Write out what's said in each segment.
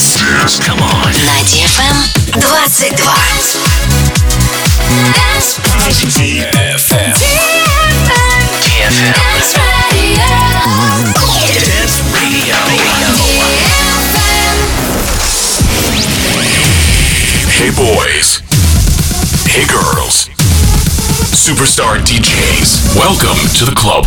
Dance. Come on. На DFM 22. Dance. DFM. DFM. Dance Radio. Dance Radio. Hey boys. Hey girls. Superstar DJs. Welcome to the club.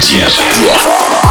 Держи.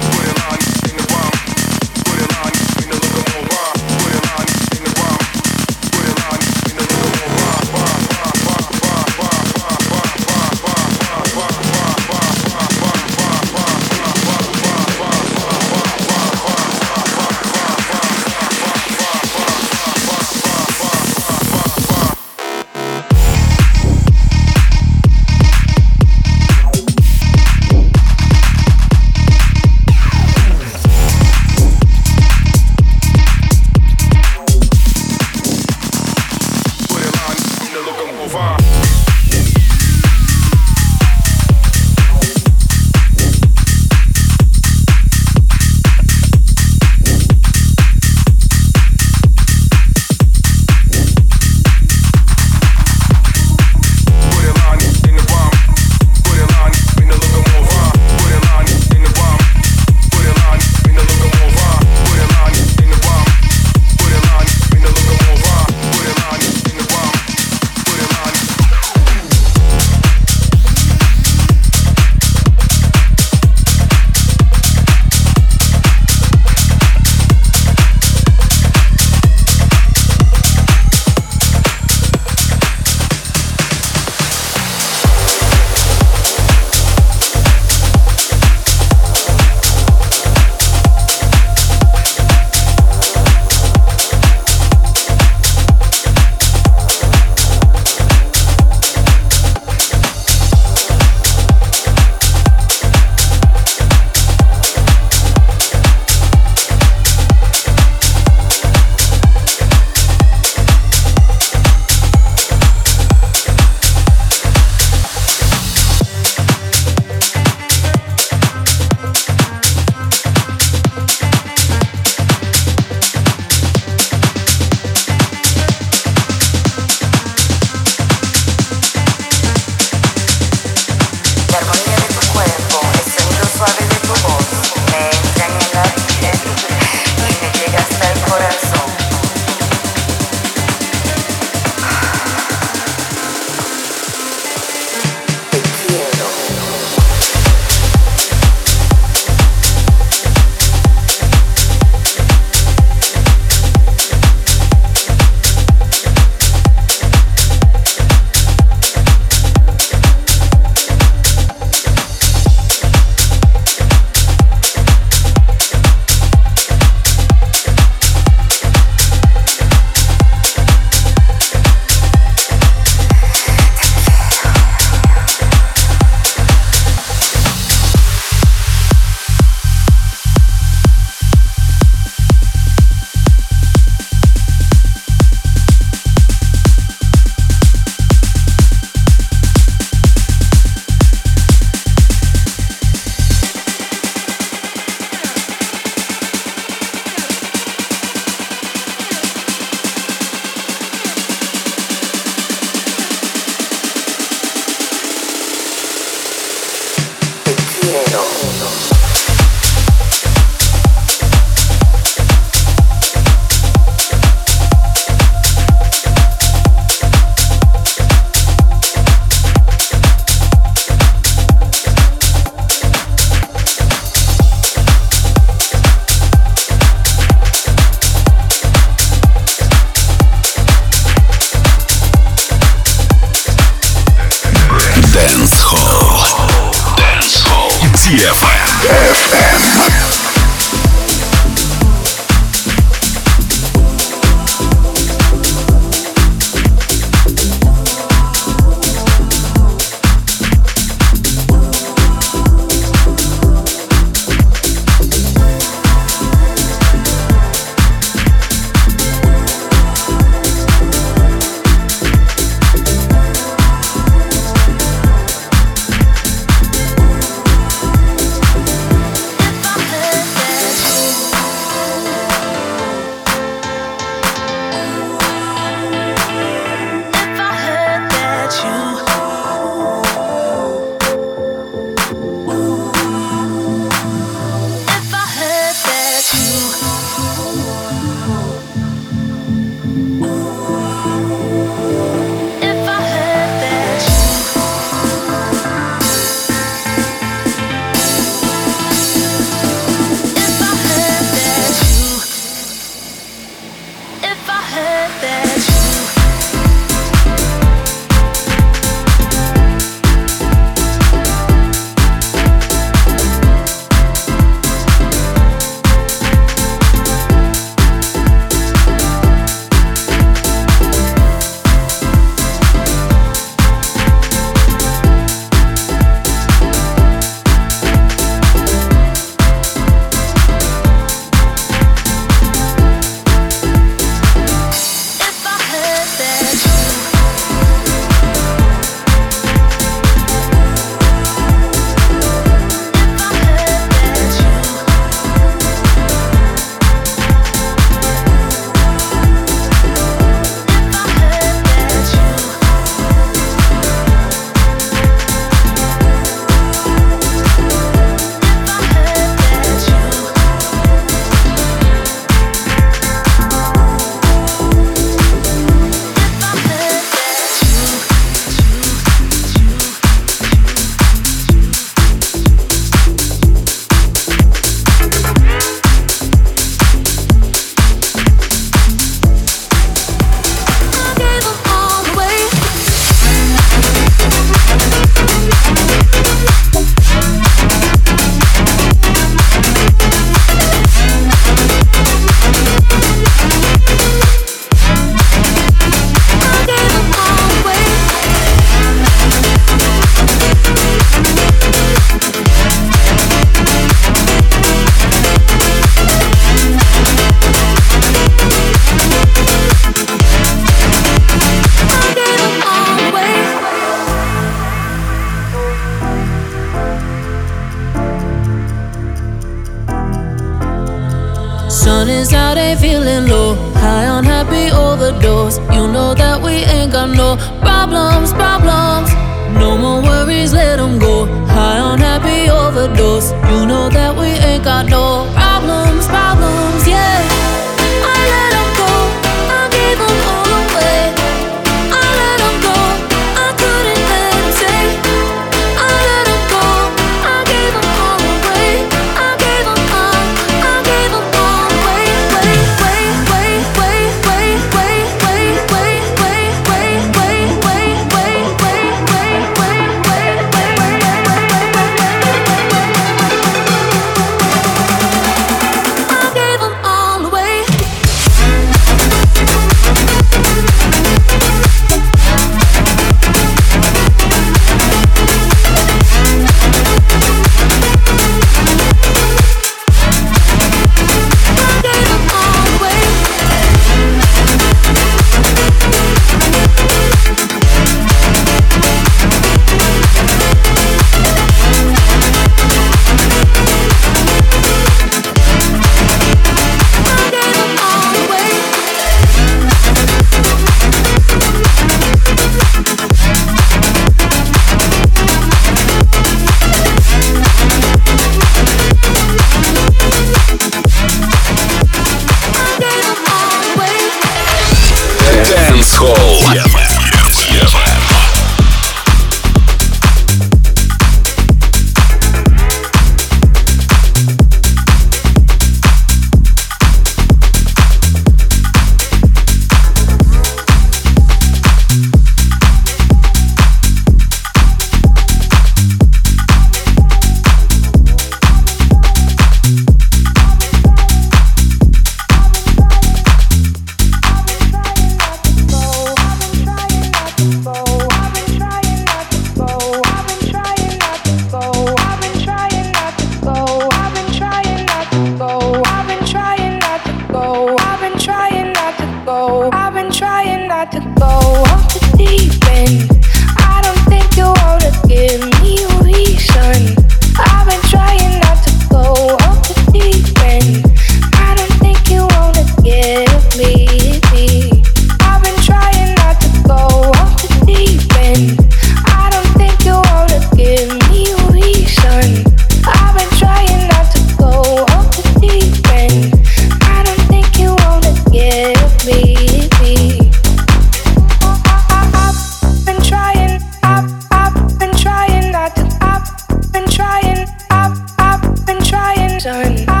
trying, I've, I've been trying, son.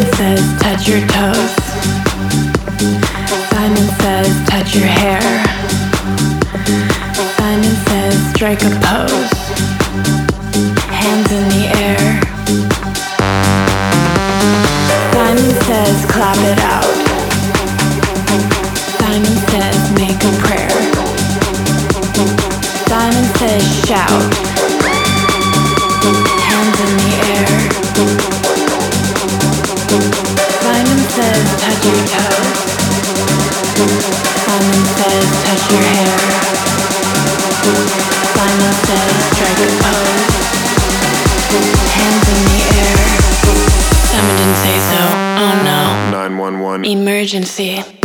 Simon says, touch your toes. Simon says, touch your hair. Simon says, strike a pose. Hands in the air. Simon says, clap it up. See.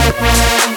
Música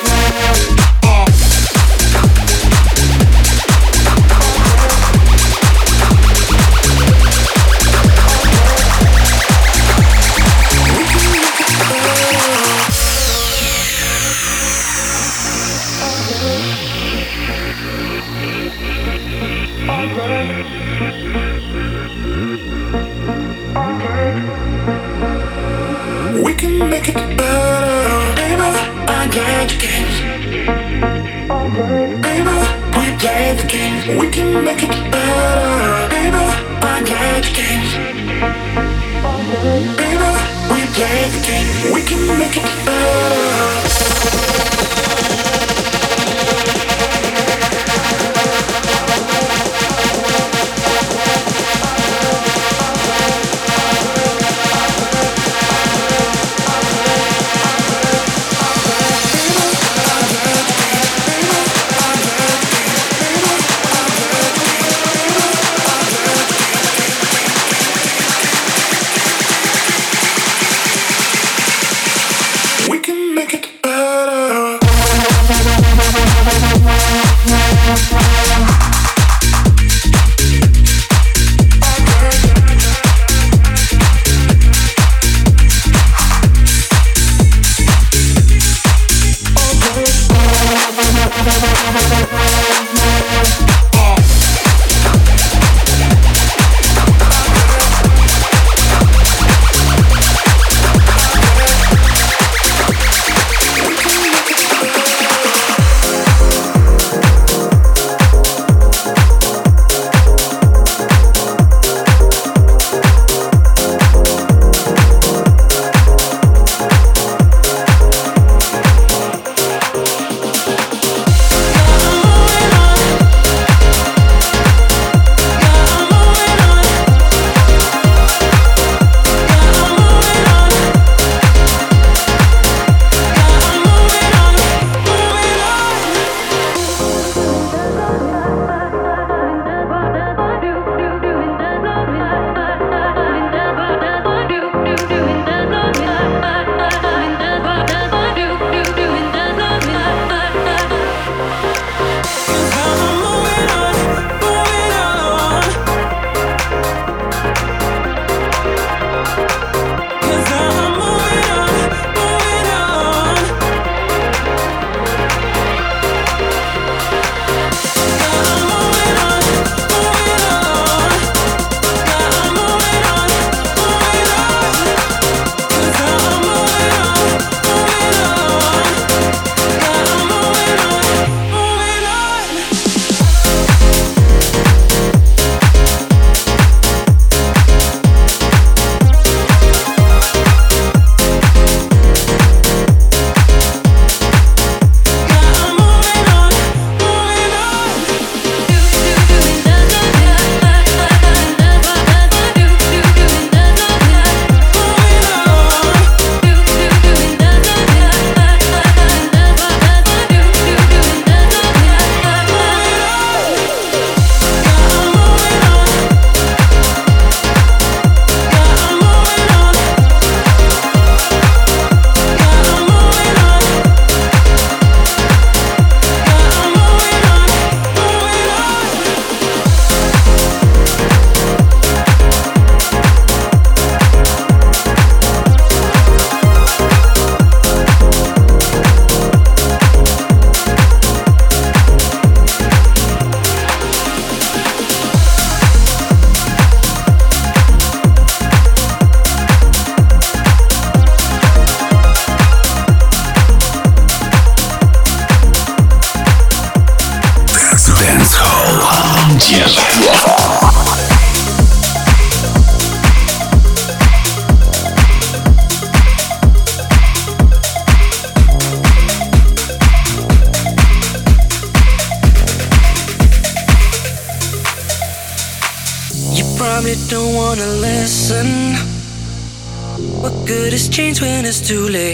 too late?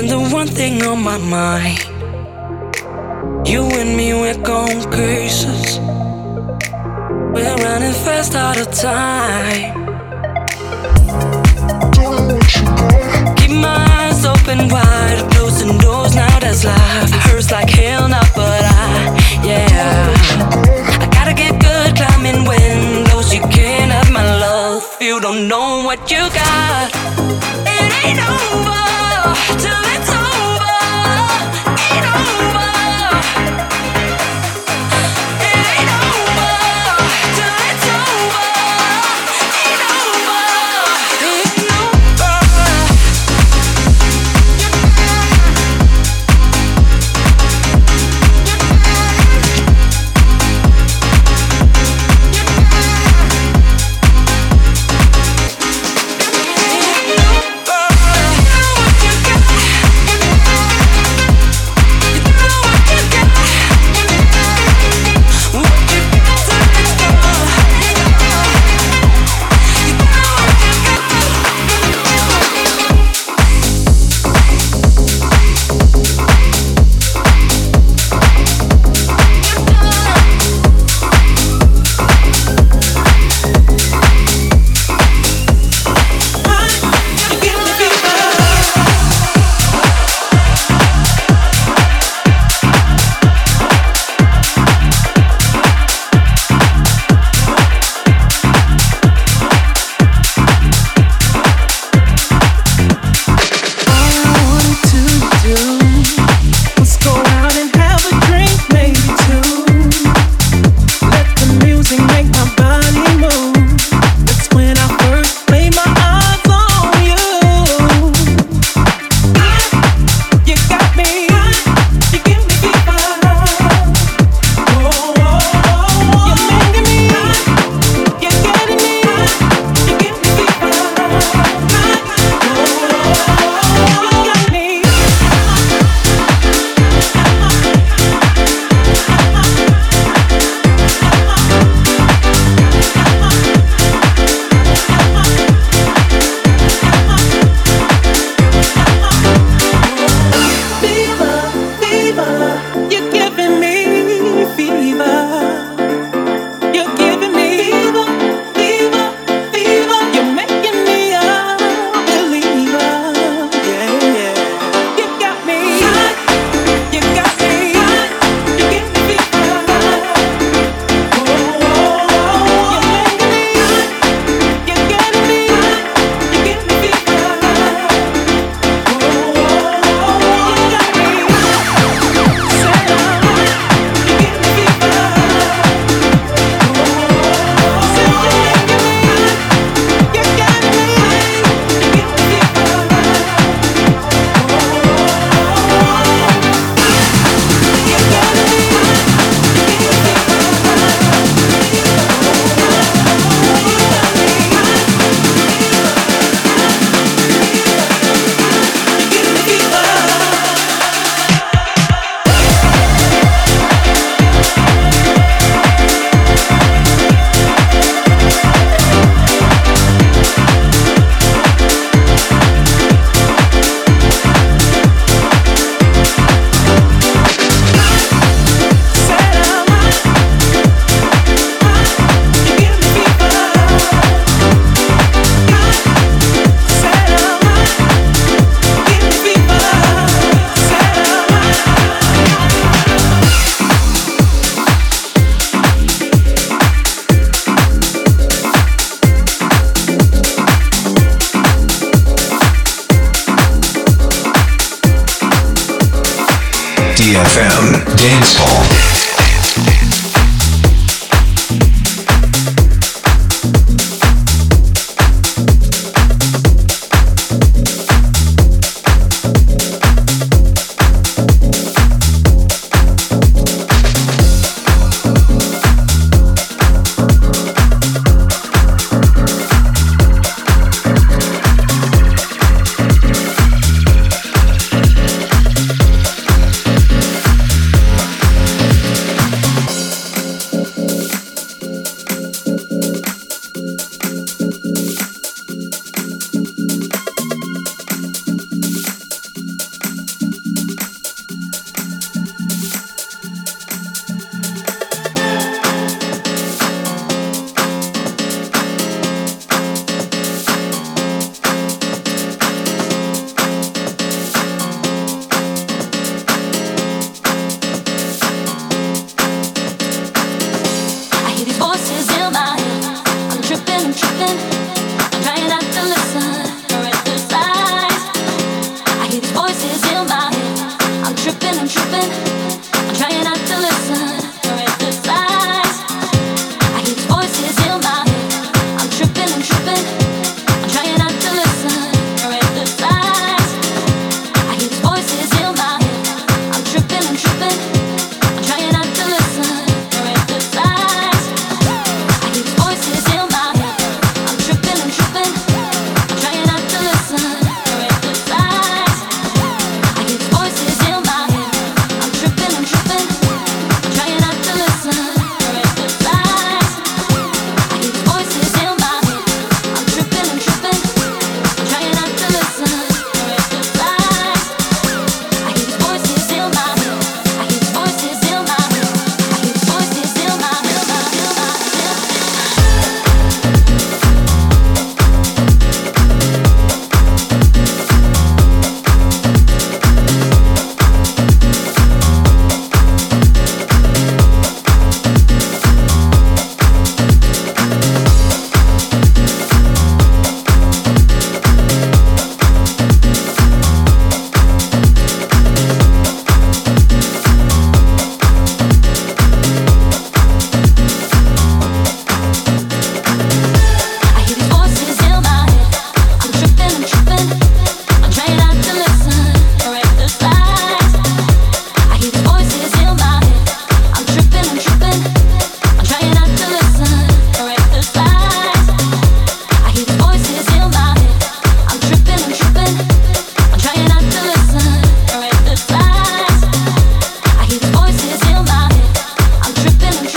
Been the one thing on my mind. You and me, we're going cases We're running fast out of time. Keep my eyes open wide Closing doors, now that's life. Hurts like hell now, but I, yeah. I gotta get good climbing windows You can't have my love. You don't know what you got